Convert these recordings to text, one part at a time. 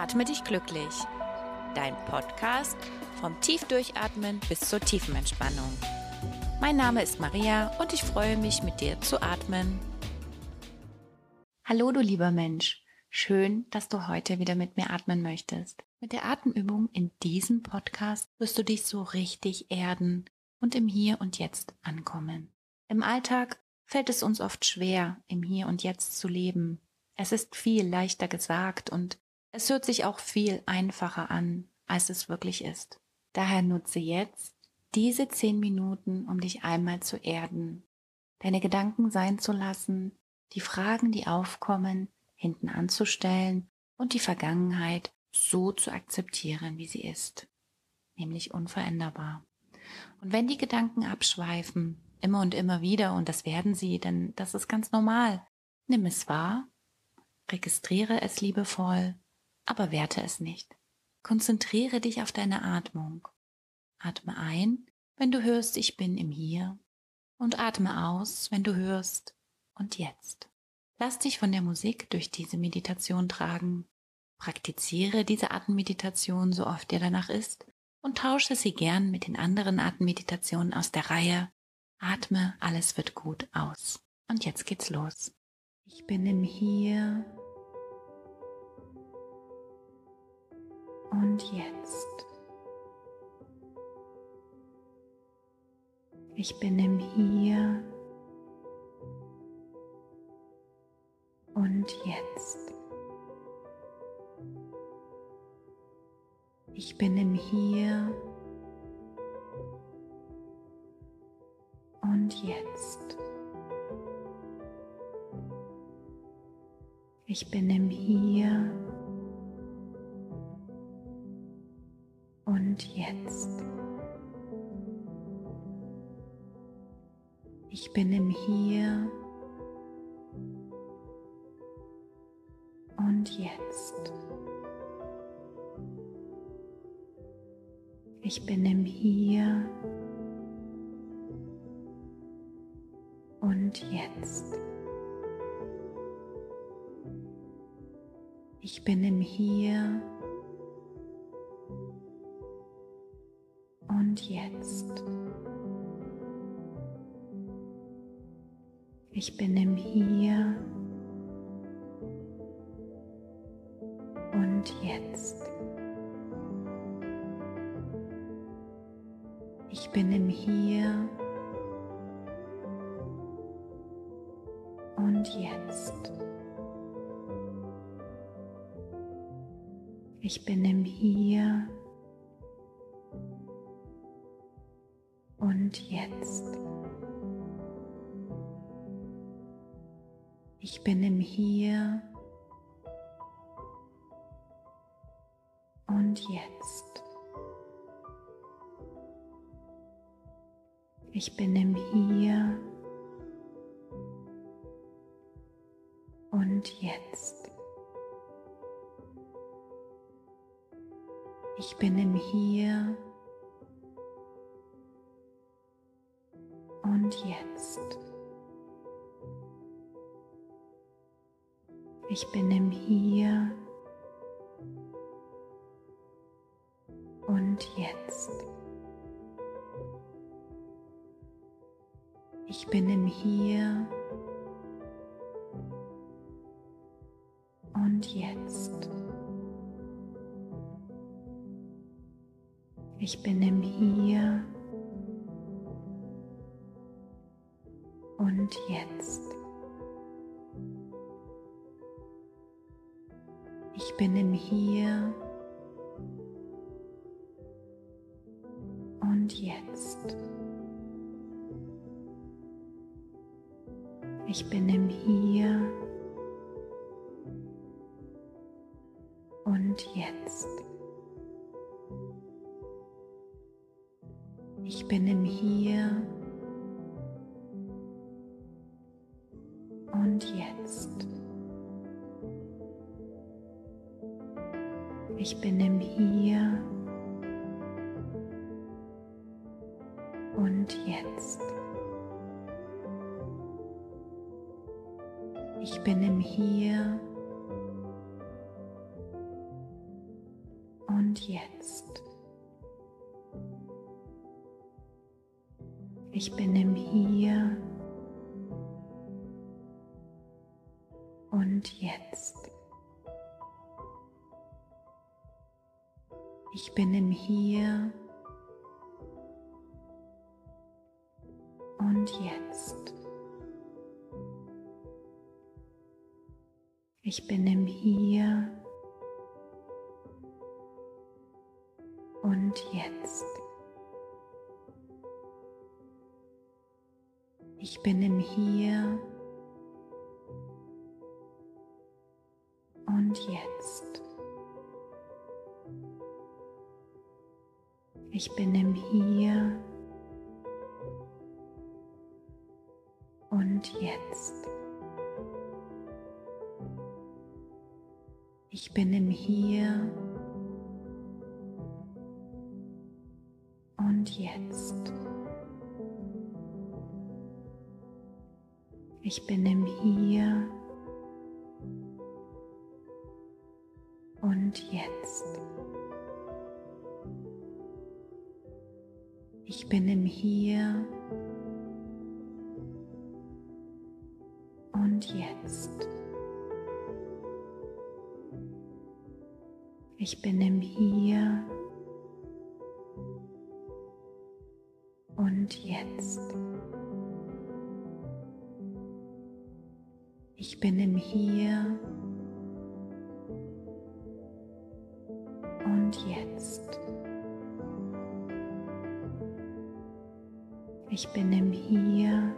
Atme dich glücklich. Dein Podcast vom Tiefdurchatmen bis zur tiefen Entspannung. Mein Name ist Maria und ich freue mich, mit dir zu atmen. Hallo, du lieber Mensch. Schön, dass du heute wieder mit mir atmen möchtest. Mit der Atemübung in diesem Podcast wirst du dich so richtig erden und im Hier und Jetzt ankommen. Im Alltag fällt es uns oft schwer, im Hier und Jetzt zu leben. Es ist viel leichter gesagt und es hört sich auch viel einfacher an, als es wirklich ist. Daher nutze jetzt diese zehn Minuten, um dich einmal zu erden, deine Gedanken sein zu lassen, die Fragen, die aufkommen, hinten anzustellen und die Vergangenheit so zu akzeptieren, wie sie ist, nämlich unveränderbar. Und wenn die Gedanken abschweifen, immer und immer wieder, und das werden sie, denn das ist ganz normal, nimm es wahr, registriere es liebevoll aber werte es nicht. Konzentriere dich auf deine Atmung. Atme ein, wenn du hörst, ich bin im Hier und atme aus, wenn du hörst und jetzt. Lass dich von der Musik durch diese Meditation tragen. Praktiziere diese Atemmeditation so oft dir danach ist und tausche sie gern mit den anderen Atemmeditationen aus der Reihe. Atme, alles wird gut aus. Und jetzt geht's los. Ich bin im Hier und jetzt. Ich bin im Hier und jetzt. Ich bin im Hier und jetzt. Ich bin im Hier und jetzt. Ich bin im Hier und jetzt. Ich bin im Hier und jetzt. Ich bin im Hier Ich bin im Hier und jetzt. Ich bin im Hier und jetzt. Ich bin im Hier und jetzt. Ich bin im Hier und jetzt. Ich bin im Hier und jetzt. Ich bin im Hier Ich bin im Hier und jetzt. Ich bin im Hier und jetzt. Ich bin im Hier und jetzt. Bin im Hier und jetzt. Ich bin im Hier und jetzt. Ich bin im Hier und und jetzt. Ich bin im Hier und Jetzt. Ich bin im Hier und Jetzt. Ich bin im Hier und Jetzt. Ich bin im Hier und Jetzt. Ich bin im Hier und Jetzt. Ich bin im Hier und Jetzt. Ich bin im Hier und Jetzt. Ich bin im Hier und Jetzt. Ich bin im Hier und Jetzt. Ich bin im Hier und Jetzt. Ich bin im Hier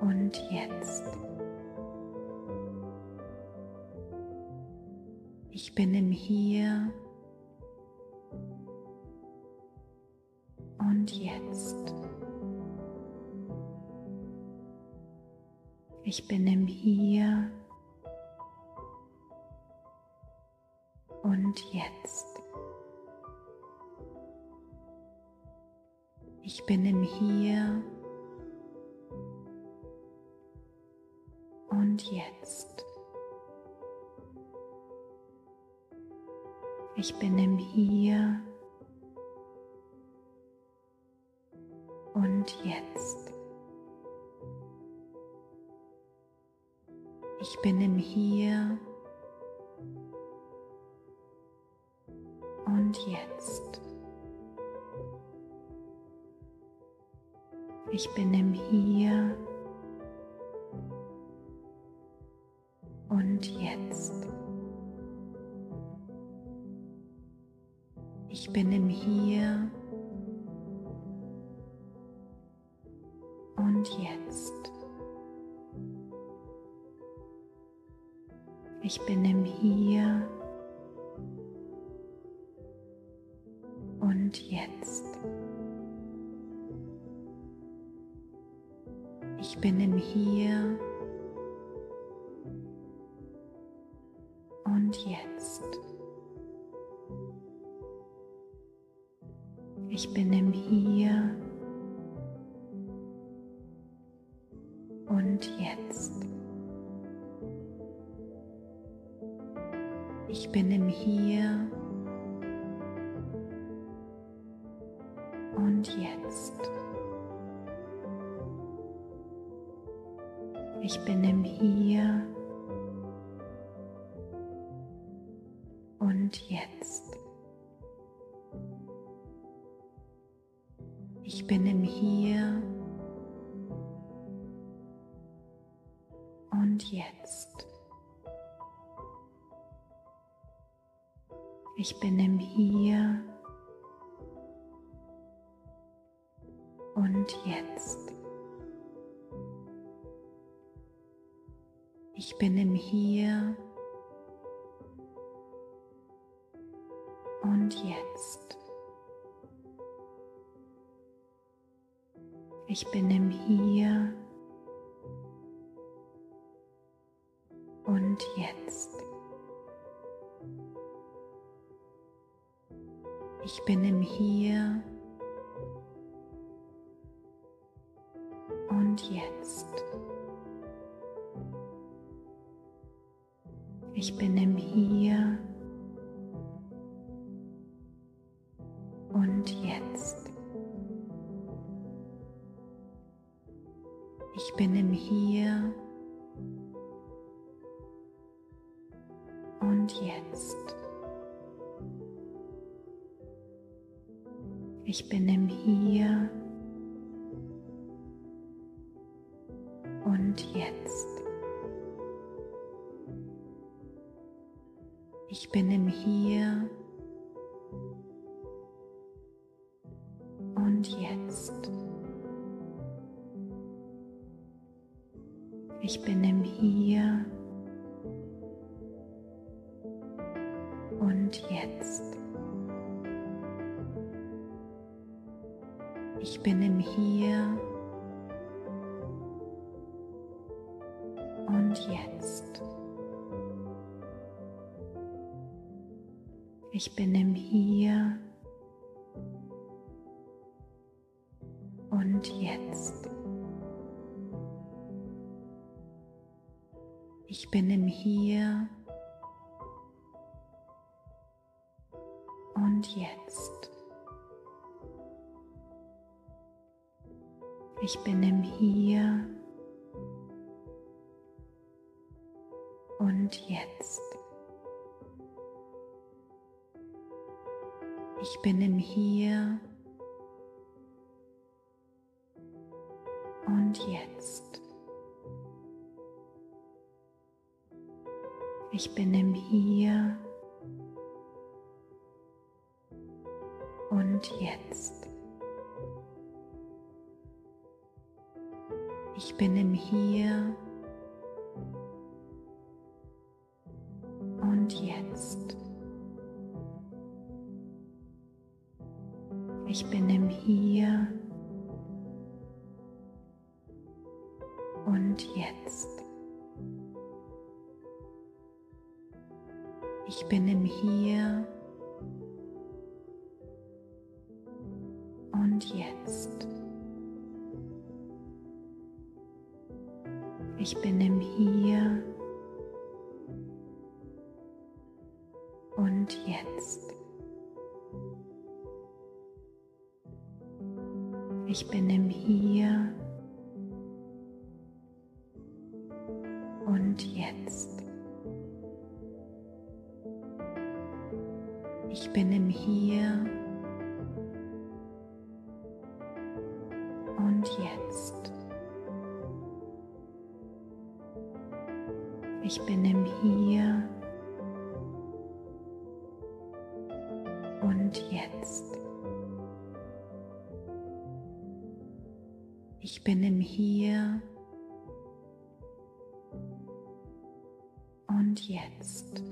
und Jetzt. Ich bin im Hier Ich bin im Hier und Jetzt. Ich bin im Hier und Jetzt. Ich bin im Hier und Jetzt. Ich bin im Hier und Jetzt. Ich bin im Hier und Jetzt. Ich bin im Hier Ich bin im Hier und Jetzt. Ich bin im Hier und Jetzt. Ich bin im Hier und Jetzt. Und Jetzt. Ich bin im Hier und Jetzt. Ich bin im Hier und Jetzt. Ich bin im Hier Ich bin im Hier und Jetzt. Ich bin im Hier und Jetzt. Ich bin im Hier und Jetzt. Ich bin im Hier und Jetzt. Ich bin im Hier und Jetzt. Ich bin im Hier und Jetzt. Ich bin im Hier und Jetzt. Ich bin im Hier und Jetzt. Ich bin im Hier und Jetzt. Bin im Hier und Jetzt. Ich bin im Hier und Jetzt. Ich bin im Hier Ich bin im Hier und Jetzt. Ich bin im Hier und Jetzt. Ich bin im Hier Ich bin im Hier und Jetzt. Ich bin im Hier und Jetzt.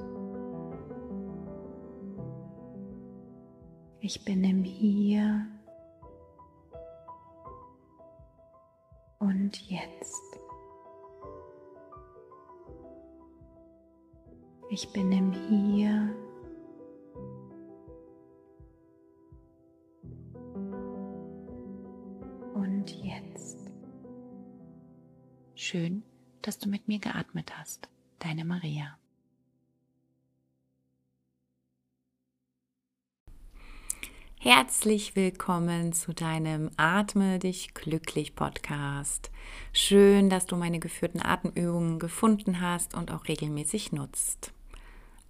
Ich bin im Hier und Jetzt. Ich bin im Hier und Jetzt. Schön, dass du mit mir geatmet hast. Deine Maria. Herzlich willkommen zu deinem Atme dich glücklich Podcast. Schön, dass du meine geführten Atemübungen gefunden hast und auch regelmäßig nutzt.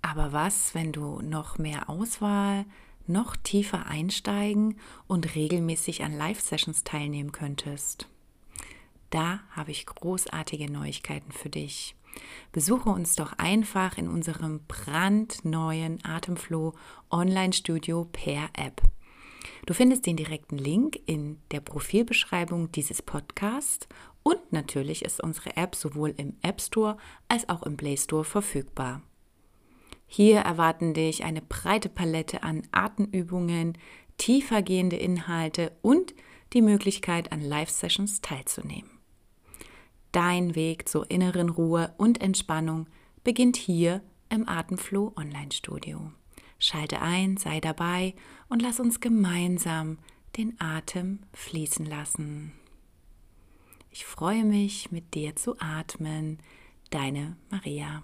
Aber was, wenn du noch mehr Auswahl, noch tiefer einsteigen und regelmäßig an Live-Sessions teilnehmen könntest? Da habe ich großartige Neuigkeiten für dich. Besuche uns doch einfach in unserem brandneuen Atemflow Online-Studio per App. Du findest den direkten Link in der Profilbeschreibung dieses Podcasts und natürlich ist unsere App sowohl im App Store als auch im Play Store verfügbar. Hier erwarten dich eine breite Palette an Atemübungen, tiefergehende Inhalte und die Möglichkeit, an Live-Sessions teilzunehmen. Dein Weg zur inneren Ruhe und Entspannung beginnt hier im Atemflow Online Studio. Schalte ein, sei dabei und lass uns gemeinsam den Atem fließen lassen. Ich freue mich, mit dir zu atmen. Deine Maria.